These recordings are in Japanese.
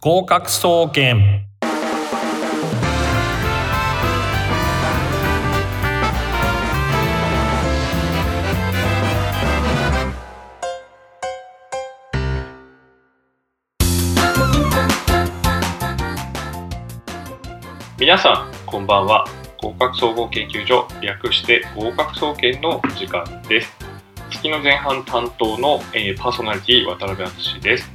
合格総研。皆さんこんばんは。合格総合研究所略して合格総研の時間です。月の前半担当の、えーパーソナリティ渡辺敦です、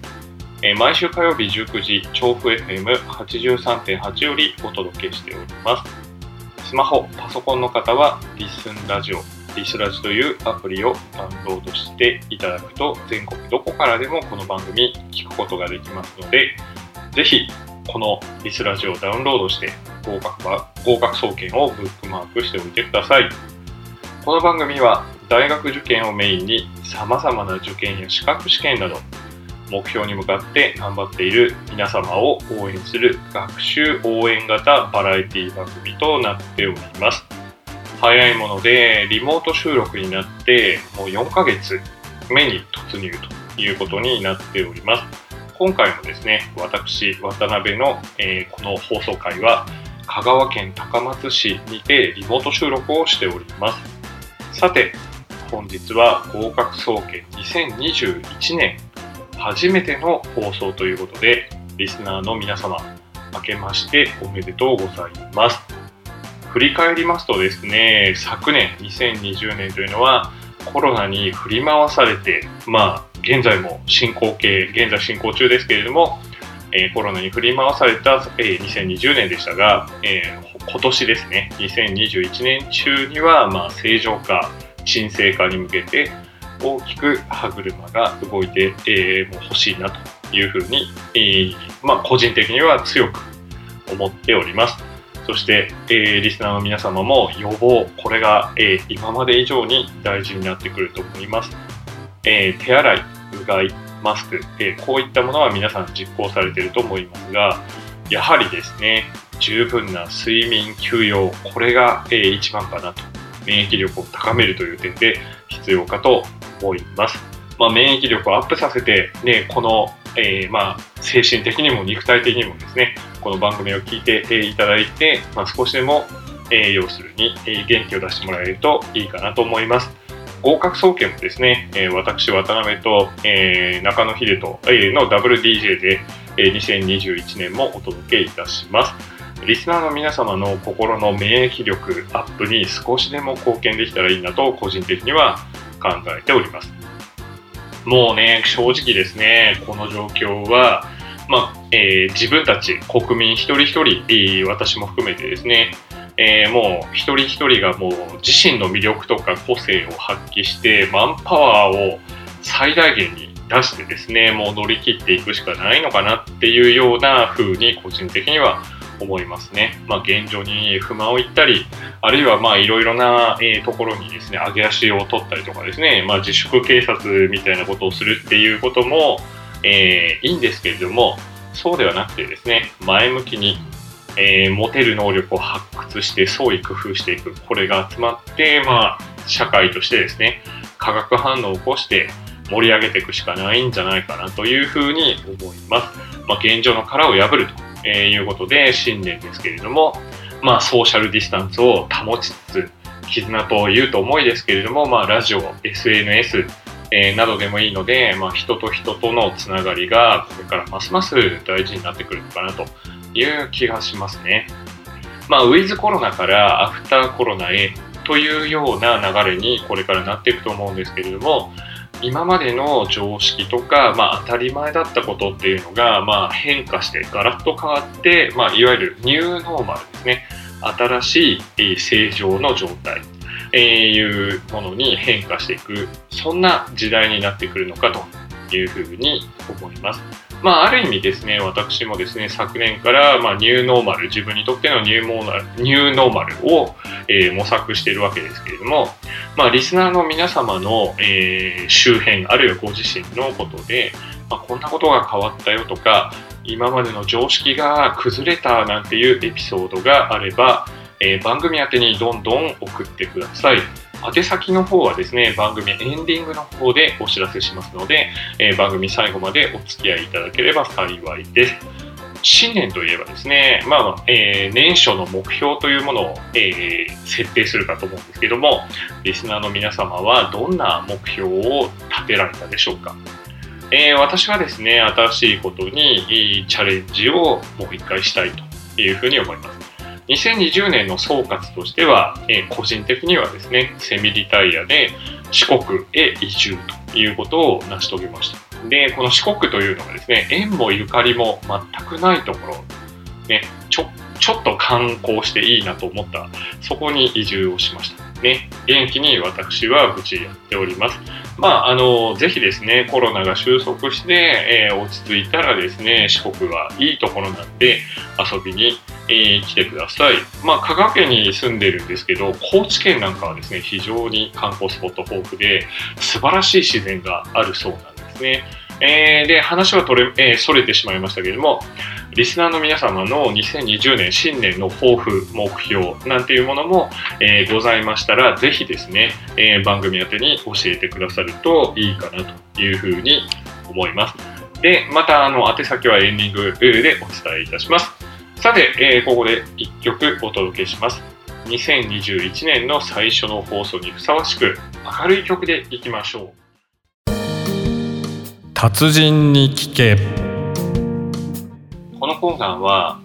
えー毎週火曜日19時調布 FM83.8 よりお届けしておりますスマホパソコンの方はリスンラジオリスラジというアプリをダウンロードしていただくと全国どこからでもこの番組聞くことができますのでぜひこのリスラジオをダウンロードして合格は合格総研をブックマークしておいてください。この番組は大学受験をメインに様々な受験や資格試験など目標に向かって頑張っている皆様を応援する学習応援型バラエティ番組となっております。早いものでリモート収録になってもう4ヶ月目に突入ということになっております。今回もですね、私、渡辺の、えーこの放送回は、香川県高松市にてリモート収録をしております。さて、本日は合格総研2021年初めての放送ということで、リスナーの皆様、明けましておめでとうございます。振り返りますとですね、昨年2020年というのはコロナに振り回されて、まあ、現在も進行形、現在進行中ですけれども、えーコロナに振り回された、えー2020年でしたが、えー今年ですね、2021年中には、まあ、正常化、沈静化に向けて大きく歯車が動いて、えーもう欲しいなというふうに、えーまあ、個人的には強く思っております。そして、えーリスナーの皆様も予防、これが、えー今まで以上に大事になってくると思います。えー手洗い、うがい、マスク、えこういったものは皆さん実行されていると思いますが、やはりですね、十分な睡眠、休養、これが、えー一番かなと。免疫力を高めるという点で必要かと思います。まあ、免疫力をアップさせて、ね、この、えーまあ、精神的にも肉体的にもですね、この番組を聞いて、えーいただいて、まあ、少しでも、えー要するに、えー元気を出してもらえるといいかなと思います。合格総研もですね、えー私、渡辺と、えー中野秀人、えーのダブル DJ で、えー2021年もお届けいたします。リスナーの皆様の心の免疫力アップに少しでも貢献できたらいいなと個人的には考えております。もうね、正直ですね、この状況は、まあえー自分たち国民一人一人、私も含めてですね、えーもう一人一人がもう自身の魅力とか個性を発揮してマンパワーを最大限に出してですねもう乗り切っていくしかないのかなっていうような風に個人的には思いますね。まあ、現状に不満を言ったりあるいはまあいろいろな、えところにですね上げ足を取ったりとかですね、まあ、自粛警察みたいなことをするっていうことも、えーいいんですけれどもそうではなくてですね前向きにえー持てる能力を発掘して創意工夫していくこれが集まって、まあ、社会としてですね化学反応を起こして盛り上げていくしかないんじゃないかなというふうに思います、まあ、現状の殻を破るとえいうことで新年ですけれども、まあ、ソーシャルディスタンスを保ちつつ絆というと思いですけれども、まあ、ラジオ SNS えーなどでもいいので、まあ、人と人とのつながりがこれからますます大事になってくるのかなという気がしますね。まあ、ウィズコロナからアフターコロナへというような流れにこれからなっていくと思うんですけれども、今までの常識とか、まあ、当たり前だったことっていうのが、まあ、変化してガラッと変わって、まあ、いわゆるニューノーマルですね。新しいえ正常の状態、えーいうものに変化していく、そんな時代になってくるのかというふうに思います。まあ、ある意味ですね、私もですね、昨年から、まあ、ニューノーマル、自分にとってのニューモーナニューノーマルを、えー模索しているわけですけれども、まあ、リスナーの皆様の、えー周辺、あるいはご自身のことで、まあ、こんなことが変わったよとか、今までの常識が崩れたなんていうエピソードがあれば、えー番組宛てにどんどん送ってください。宛先の方はですね、番組エンディングの方でお知らせしますので、えー番組最後までお付き合いいただければ幸いです。新年といえばですね、まあえー、年初の目標というものを、えー、設定するかと思うんですけども、リスナーの皆様はどんな目標を立てられたでしょうか。えー、私はですね、新しいことにチャレンジをもう一回したいというふうに思います。2020年の総括としては、え個人的にはですね、セミリタイヤで四国へ移住ということを成し遂げました。で、この四国というのがですね、縁もゆかりも全くないところ、ね、ちょちょっと観光していいなと思った、そこに移住をしました。ね、元気に私は無事やっております。まあ、あの、ぜひですね、コロナが収束して、えー、落ち着いたらですね、四国はいいところなんで遊びに、えー、来てください。まあ、香川県に住んでるんですけど、高知県なんかはですね、非常に観光スポット豊富で、素晴らしい自然があるそうなんですね。えー、で、話は取れ、えー、それてしまいましたけれども、リスナーの皆様の2020年新年の抱負、目標なんていうものも、えー、ございましたら、ぜひですね、えー、番組宛てに教えてくださるといいかなというふうに思います。で、また、あの、宛先はエンディングでお伝えいたします。さて、えー、ここで1曲お届けします。2021年の最初の放送にふさわしく明るい曲でいきましょう。達人に聞けこのコーナーは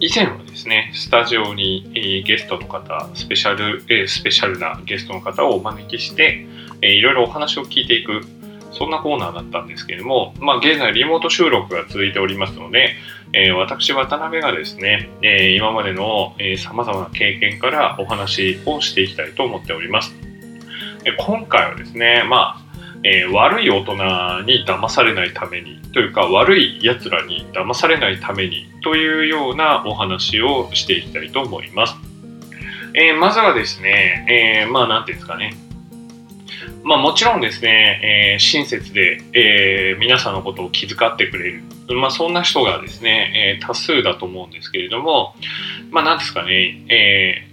以前はですねスタジオに、ゲストの方スペシャル、スペシャルなゲストの方をお招きして、いろいろお話を聞いていくそんなコーナーだったんですけれども、まあ、現在リモート収録が続いておりますので、え、私渡辺がですね、え、今までのさまざまな経験からお話をしていきたいと思っております。今回はですね、まあえー、悪い大人に騙されないためにというか悪い奴らに騙されないためにというようなお話をしていきたいと思います。えー、まずはですね、えー、まあなんていうんですかね。まあもちろんですね、えー、親切で、えー、皆さんのことを気遣ってくれる。まあそんな人がですね、えー、多数だと思うんですけれども、まあなんですかね、え、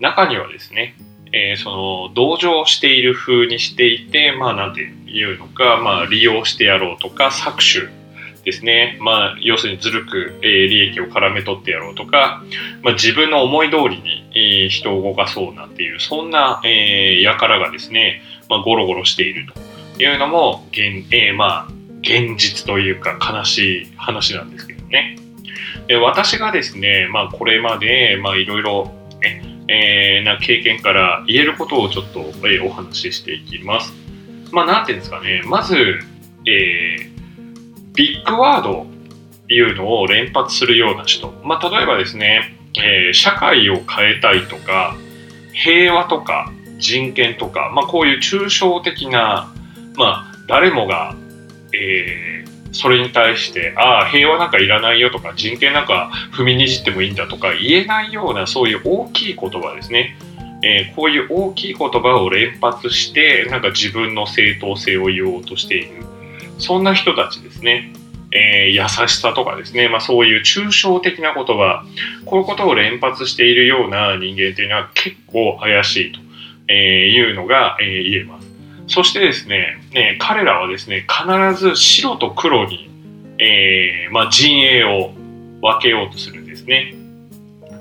中にはですね、えー、その同情している風にしていて、まあ、なんていうのか、まあ、利用してやろうとか、搾取ですね。まあ、要するにずるく、えー、利益を絡め取ってやろうとか、まあ、自分の思い通りに、えー、人を動かそうなんていう、そんな、えー、輩がですね、まあ、ゴロゴロしているというのも、現,、えー、まあ、現実というか悲しい話なんですけどね。で私がですね、まあ、これまで、まあ、いろいろ、ね、えー、な経験から言えることをちょっと、えー、お話ししていきます。まあ、なんていうんですかね、まず、えー、ビッグワードいうのを連発するような人、まあ、例えばですね、えー、社会を変えたいとか、平和とか人権とか、まあ、こういう抽象的な、まあ、誰もが、えー、それに対して、ああ、平和なんかいらないよとか、人権なんか踏みにじってもいいんだとか、言えないような、そういう大きい言葉ですね。えー、こういう大きい言葉を連発して、なんか自分の正当性を言おうとしている。そんな人たちですね。えー、優しさとかですね、まあ、そういう抽象的な言葉、こういうことを連発しているような人間というのは結構怪しいというのが、えー、言えます。そしてですね、ね彼らはですね、必ず白と黒に、えー、まあ、陣営を分けようとするんですね。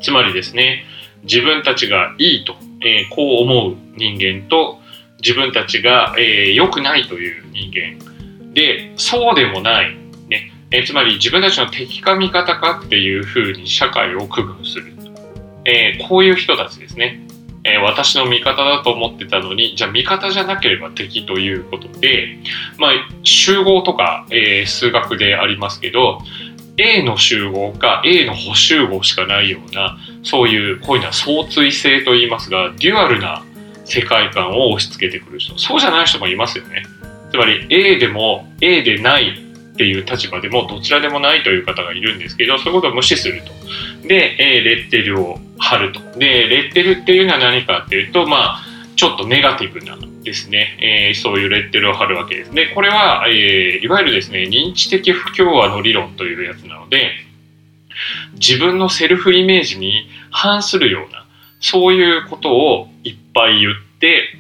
つまりですね、自分たちがいいと、えー、こう思う人間と、自分たちが良、えー、くないという人間で、そうでもない、ねえー、つまり自分たちの敵か味方かっていうふうに社会を区分する、え、こういう人たちですね。えー、私の味方だと思ってたのに、じゃあ味方じゃなければ敵ということで、まあ、集合とか、えー、数学でありますけど、A の集合か A の補集合しかないような、そういう、こういうのは相対性と言いますが、デュアルな世界観を押し付けてくる人。そうじゃない人もいますよね。つまり A でも A でないっていう立場でもどちらでもないという方がいるんですけど、そういうことを無視すると。で、えー、レッテルを貼ると。で、レッテルっていうのは何かっていうと、まあ、ちょっとネガティブなですね、えー、そういうレッテルを貼るわけです。で、これは、えー、いわゆるですね、認知的不協和の理論というやつなので、自分のセルフイメージに反するような、そういうことをいっぱい言って、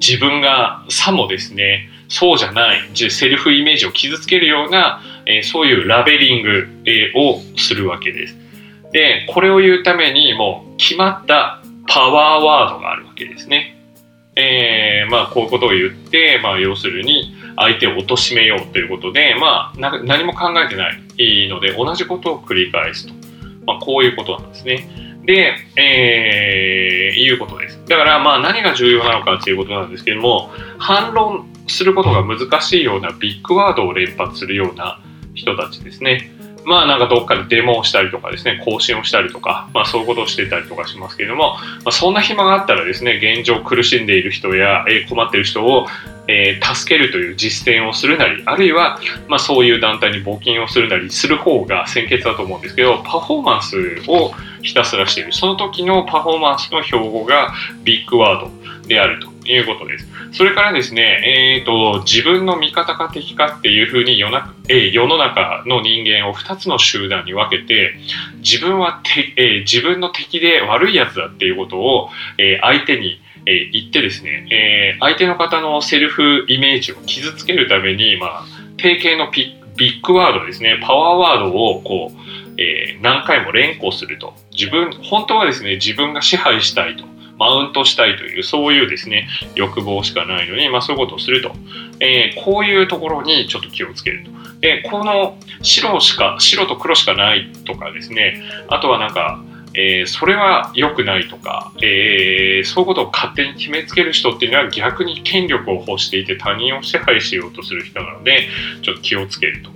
自分がさもですね、そうじゃない、セルフイメージを傷つけるような、えー、そういうラベリング、えー、をするわけです。で、これを言うためにもう決まったパワーワードがあるわけですね。えー、まあこういうことを言って、まあ要するに相手を貶めようということで、まあ何も考えてないので同じことを繰り返すと。まあこういうことなんですね。で、えー、いうことです。だからまあ何が重要なのかということなんですけども、反論することが難しいようなビッグワードを連発するような人たちですね。まあなんかどっかでデモをしたりとかですね、更新をしたりとか、まあそういうことをしてたりとかしますけども、まあ、そんな暇があったらですね、現状苦しんでいる人や、え困っている人を、えー、助けるという実践をするなり、あるいは、まあそういう団体に募金をするなりする方が先決だと思うんですけど、パフォーマンスをひたすらしている。その時のパフォーマンスの標語がビッグワードであるということです。それからですね、えーと、自分の味方か敵かっていうふうに世な、えー、世の中の人間を2つの集団に分けて自分はて、えー、自分の敵で悪いやつだっていうことを、えー、相手に、え言ってですね、え相手の方のセルフイメージを傷つけるために、まあ、定型のビッグワードですねパワーワードをこうえー、何回も連呼すると自分本当はですね自分が支配したいとマウントしたいという、そういうですね、欲望しかないのに、まあそういうことをすると。えー、こういうところにちょっと気をつけると。で、この白しか、白と黒しかないとかですね、あとはなんか、えー、それは良くないとか、えー、そういうことを勝手に決めつける人っていうのは逆に権力を欲していて他人を支配しようとする人なので、ちょっと気をつけると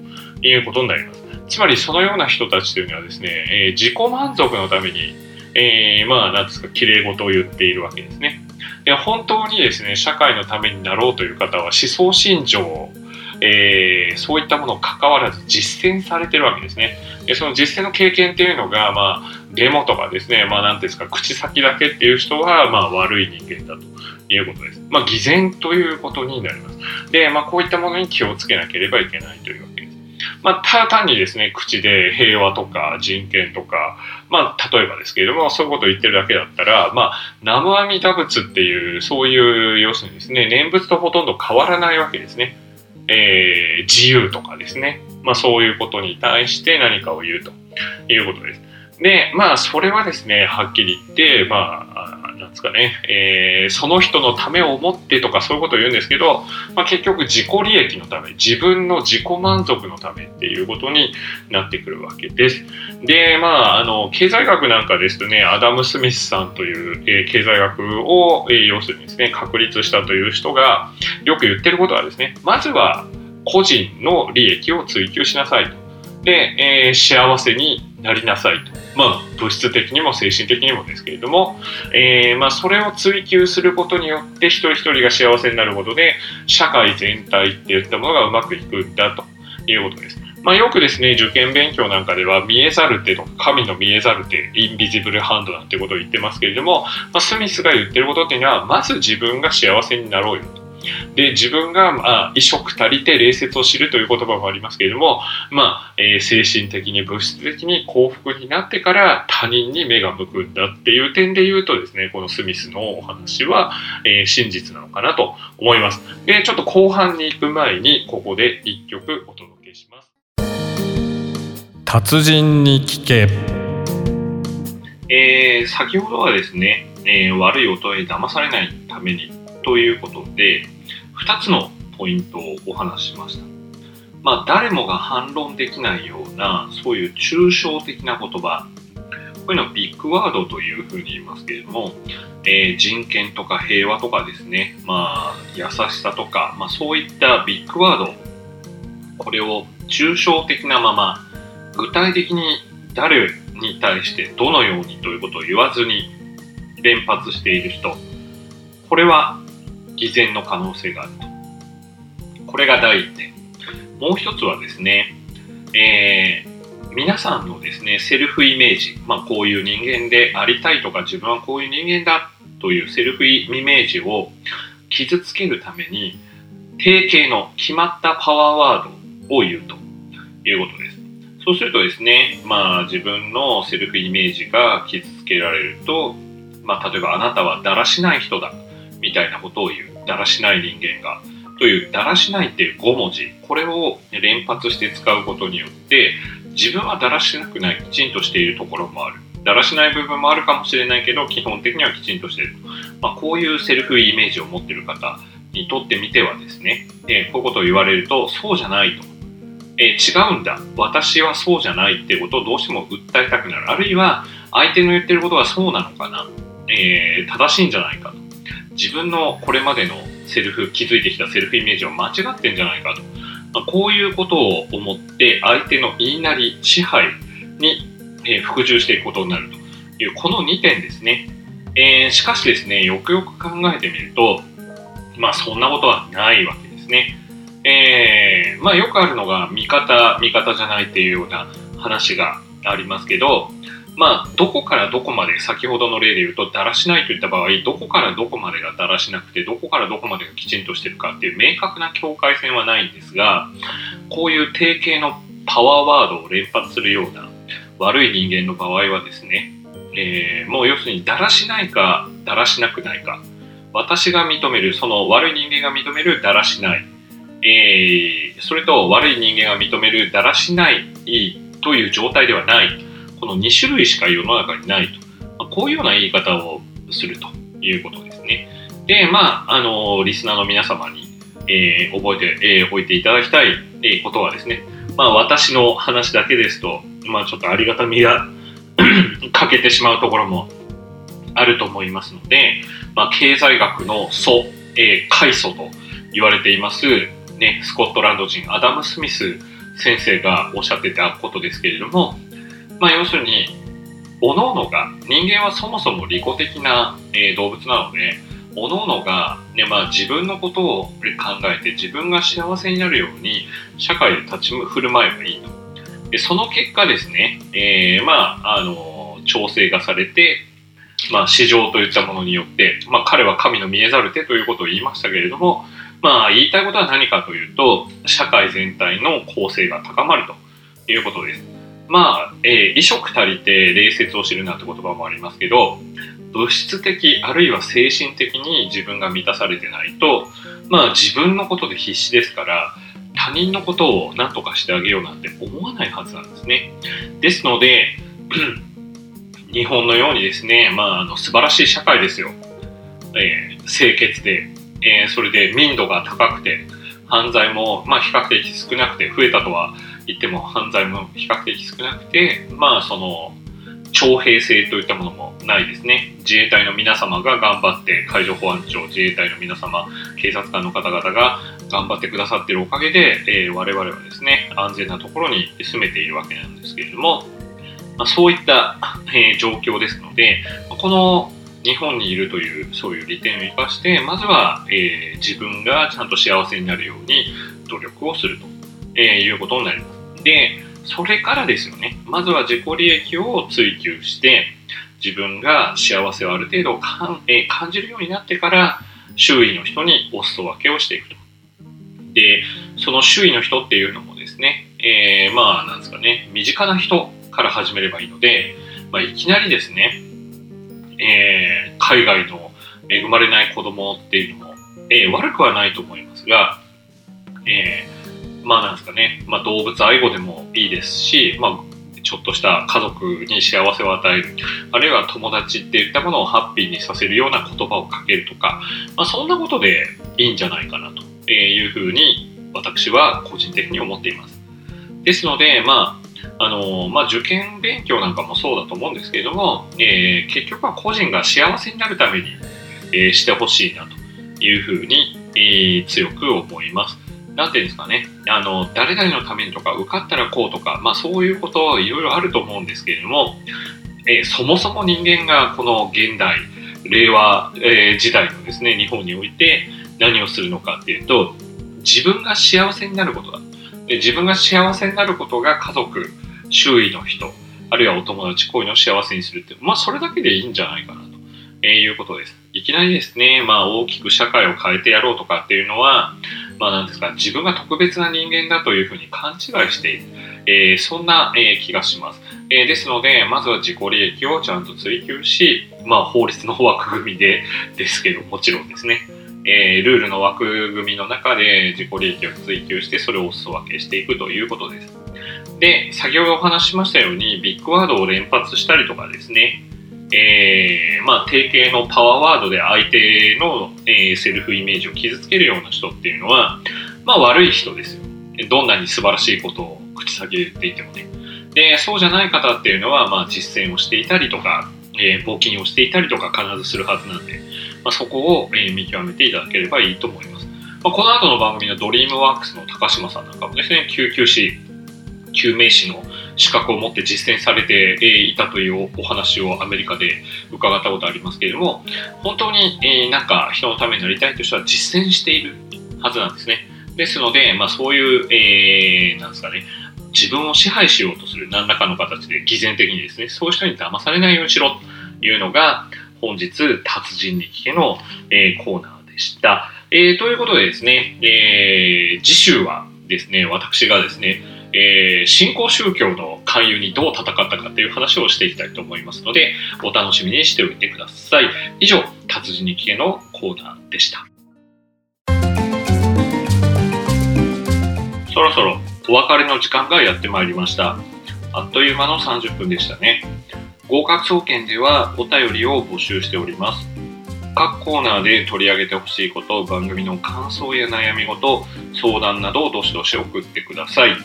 いうことになります。つまりそのような人たちというのはですね、えー、自己満足のためにえー、まあ、なんですか、綺麗事を言っているわけですね。で本当にですね、社会のためになろうという方は思想信条えー、そういったものを関わらず実践されてるわけですね。でその実践の経験っていうのが、まあ、デモとかですね、まあ、なんですか、口先だけっていう人は、まあ、悪い人間だということです。まあ、偽善ということになります。で、まあ、こういったものに気をつけなければいけないというわけです。まあ、ただ単にですね、口で平和とか人権とか、まあ、例えばですけれども、そういうことを言ってるだけだったら、まあ、南無阿弥陀仏っていう、そういう、要するにですね、念仏とほとんど変わらないわけですね。えー、自由とかですね。まあ、そういうことに対して何かを言うということです。で、まあ、それはですね、はっきり言って、まあ、なんですかね、えー、その人のためを思ってとかそういうことを言うんですけど、まあ、結局自己利益のため、自分の自己満足のためっていうことになってくるわけです。で、まあ、あの、経済学なんかですとね、アダム・スミスさんという、えー、経済学を、えー、要するにですね、確立したという人がよく言ってることはですね、まずは個人の利益を追求しなさいと。で、えー、幸せになりなさいと。まあ、物質的にも精神的にもですけれども、えー、まあ、それを追求することによって一人一人が幸せになることで社会全体っていったものがうまくいくんだということです。まあ、よくですね、受験勉強なんかでは見えざる手と神の見えざる手、インビジブルハンドなんてことを言ってますけれども、まあ、スミスが言ってることっていうのは、まず自分が幸せになろうよと。で自分が、まあ、衣食足りて礼節を知るという言葉もありますけれども、まあえー、精神的に物質的に幸福になってから他人に目が向くんだっていう点で言うとですねこのスミスのお話は、えー、真実なのかなと思います。でちょっと後半に行く前にここで1曲お届けします。達人に聞け。えー、先ほどはですね、えー、悪い音へ騙されないためにということで、2つのポイントをお話ししました。まあ、誰もが反論できないような、そういう抽象的な言葉、こういうのはビッグワードというふうに言いますけれども、えー、人権とか平和とかですね、まあ、優しさとか、まあ、そういったビッグワード、これを抽象的なまま、具体的に誰に対してどのようにということを言わずに連発している人、これは偽善の可能性があると。これが第一点。もう一つはですね、えー、皆さんのですね、セルフイメージ、まあ、こういう人間でありたいとか、自分はこういう人間だというセルフイメージを傷つけるために、定型の決まったパワーワードを言うということです。そうするとですね、まあ自分のセルフイメージが傷つけられると、まあ例えばあなたはだらしない人だみたいなことを言うだらしない人間が、というだらしないっていう5文字。これを連発して使うことによって自分はだらしなくないきちんとしているところもある。だらしない部分もあるかもしれないけど基本的にはきちんとしている、まあ、こういうセルフイメージを持っている方にとってみてはですね、えー、こういうことを言われるとそうじゃないと、えー、違うんだ。私はそうじゃないってことをどうしても訴えたくなる。あるいは相手の言ってることはそうなのかな、えー、正しいんじゃないかと。自分のこれまでのセルフ築いてきたセルフイメージは間違ってんじゃないかと、まあ、こういうことを思って相手の言いなり支配に、えー、服従していくことになるというこの2点ですね、えー、しかしですねよくよく考えてみるとまあそんなことはないわけですね。えー、まあよくあるのが味方、味方じゃないっていうような話がありますけど、まあどこからどこまで先ほどの例で言うとだらしないといった場合どこからどこまでがだらしなくてどこからどこまでがきちんとしてるかっていう明確な境界線はないんですがこういう定型のパワーワードを連発するような悪い人間の場合はですね、えー、もう要するにだらしないかだらしなくないか。私が認める、その悪い人間が認めるだらしない、えー、それと悪い人間が認めるだらしないという状態ではない、この2種類しか世の中にないと、まこういうような言い方をするということですね。で、まあ、あのリスナーの皆様に、えー、覚えて、えー、おいていただきたい、えことはですね、まあ、私の話だけですと、まあ、ちょっとありがたみが 欠けてしまうところもあると思いますので、まあ、経済学の祖、えー、開祖と言われています、ね、スコットランド人アダム・スミス先生がおっしゃってたことですけれども、まあ、要するに各々が人間はそもそも利己的な、えー、動物なので各々が、ねまあ、自分のことを考えて自分が幸せになるように社会で立ち振る舞えばいいとでその結果ですね、えー、まああの調整がされてまあ、市場といったものによって、まあ、彼は神の見えざる手ということを言いましたけれども、まあ、言いたいことは何かというと社会全体の構成が高まるということです。まあ、えー、異色足りて礼節を知るなんて言葉もありますけど物質的あるいは精神的に自分が満たされてないと、まあ、自分のことで必死ですから他人のことを何とかしてあげようなんて思わないはずなんですね。ですので 日本のようにですね、まあ、あの素晴らしい社会ですよ。えー、清潔で、えー、それで民度が高くて、犯罪も、まあ、比較的少なくて、増えたとは言っても犯罪も比較的少なくて、まあ、その、徴兵制といったものもないですね。自衛隊の皆様が頑張って、海上保安庁、自衛隊の皆様、警察官の方々が頑張ってくださっているおかげで、えー、我々はですね、安全なところに住めているわけなんですけれども、まあ、そういった、えー、状況ですので、この日本にいるというそういう利点を生かしてまずは、えー、自分がちゃんと幸せになるように努力をすると、え、いうことになります。でそれからですよねまずは自己利益を追求して自分が幸せをある程度かん、え、感じるようになってから周囲の人にお裾分けをしていくと。でその周囲の人っていうのもですね、えー、まあなんですかね身近な人から始めればいいので、まあ、いきなりですね、えー、海外の生まれない子供っていうのも、えー、悪くはないと思いますが、えー、まあなんですかね、まあ、動物愛護でもいいですし、まあ、ちょっとした家族に幸せを与える、あるいは友達っていったものをハッピーにさせるような言葉をかけるとか、まあ、そんなことでいいんじゃないかなというふうに私は個人的に思っています。ですので、まあ、あのまあ、受験勉強なんかもそうだと思うんですけれども、えー、結局は個人が幸せになるために、えー、してほしいなというふうに、えー、強く思います。なんていうんですかね、あの誰々のためにとか受かったらこうとか、まあ、そういうことはいろいろあると思うんですけれども、えー、そもそも人間がこの現代令和、えー、時代のですね日本において何をするのかっていうと自分が幸せになることだ。で自分が幸せになることが家族周囲の人、あるいはお友達、こういうのを幸せにするって、まあそれだけでいいんじゃないかなと、えー、いうことです。いきなりですね、まあ大きく社会を変えてやろうとかっていうのは、まあなんですか、自分が特別な人間だというふうに勘違いしている、えー、そんな、えー、気がします。えー、ですので、まずは自己利益をちゃんと追求し、まあ法律の枠組みでですけど、もちろんですね。えールールの枠組みの中で自己利益を追求してそれをお裾分けしていくということです。で、先ほどお話ししましたようにビッグワードを連発したりとかですね、えーまあ、定型のパワーワードで相手の、えーセルフイメージを傷つけるような人っていうのは、まあ、悪い人ですよ。どんなに素晴らしいことを口先で言っていてもね。で、そうじゃない方っていうのは、まあ、実践をしていたりとか、えー募金をしていたりとか必ずするはずなんで、まあ、そこを、えー見極めていただければいいと思います。まあ、この後の番組のドリームワークスの高島さんなんかもですね、救急士、救命士の資格を持って実践されていたというお話をアメリカで伺ったことありますけれども、本当に、えなんか人のためになりたいという人は実践しているはずなんですね。ですので、まあ、そういう、えーなんですかね、自分を支配しようとする何らかの形で偽善的にですね、そういう人に騙されないようにしろというのが、本日、達人に聞けの、えーコーナーでした。えーということでですね、えー次週はですね、私がですね、えー新興宗教の勧誘にどう戦ったかという話をしていきたいと思いますので、お楽しみにしておいてください。以上、達人に聞けのコーナーでした。そろそろお別れの時間がやってまいりました。あっという間の30分でしたね。合格総研ではお便りを募集しております。各コーナーで取り上げてほしいこと、番組の感想や悩み事、相談などをどしどし送ってください。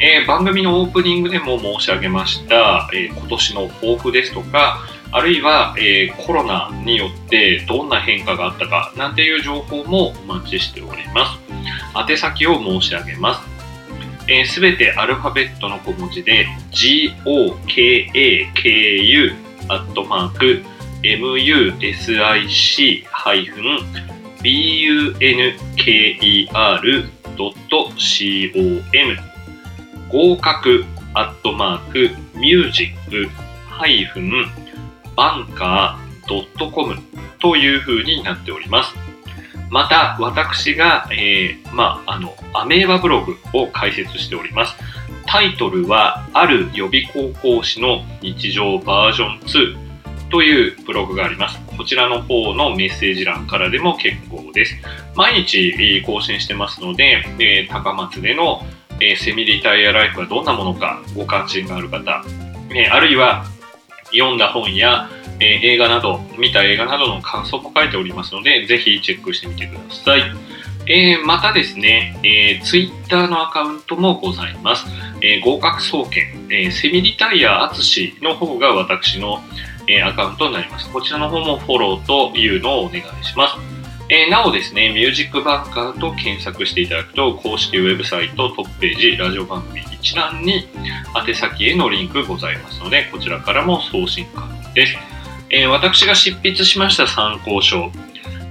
えー番組のオープニングでも申し上げました、えー今年の抱負ですとか、あるいは、えーコロナによってどんな変化があったかなんていう情報もお待ちしております。宛先を申し上げます。すべ、てアルファベットの小文字で GOKAKU アットマーク music-bunker.com 合格アットマークミュージックハイフンバンカー .com という風になっております。また、私が、えーまあ、あの、アメーバブログを開設しております。タイトルは、ある予備高校師の日常バージョン2というブログがあります。こちらの方のメッセージ欄からでも結構です。毎日更新してますので、えー高松での、えセミリタイアライフはどんなものかご関心がある方、えあるいは読んだ本や、えー映画など、見た映画などの感想も書いておりますので、ぜひチェックしてみてください。えーまたですね、えー、Twitter のアカウントもございます。えー合格総研、えーセミリタイヤ淳の方が私の、えアカウントになります。こちらの方もフォローというのをお願いします。えなおですね、ミュージックバンカーと検索していただくと、公式ウェブサイトトップページ、ラジオ番組一覧に宛先へのリンクございますので、こちらからも送信可能です。え私が執筆しました参考書、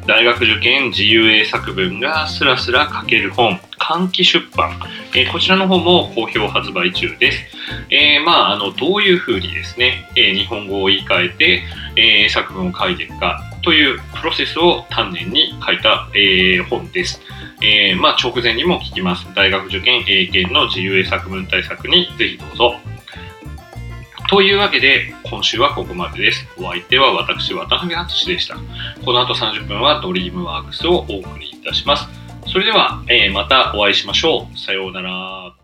大学受験自由英作文がスラスラ書ける本、換気出版、えこちらの方も好評発売中です。えーまあ、あの、どういうふうにですね、えー日本語を言い換えて、えー作文を書いていくかというプロセスを丹念に書いた、え本です。えまあ、直前にも聞きます。大学受験英検の自由英作文対策にぜひどうぞ。というわけで、今週はここまでです。お相手は私、渡辺敦でした。この後30分はドリームワークスをお送りいたします。それでは、えーまたお会いしましょう。さようなら。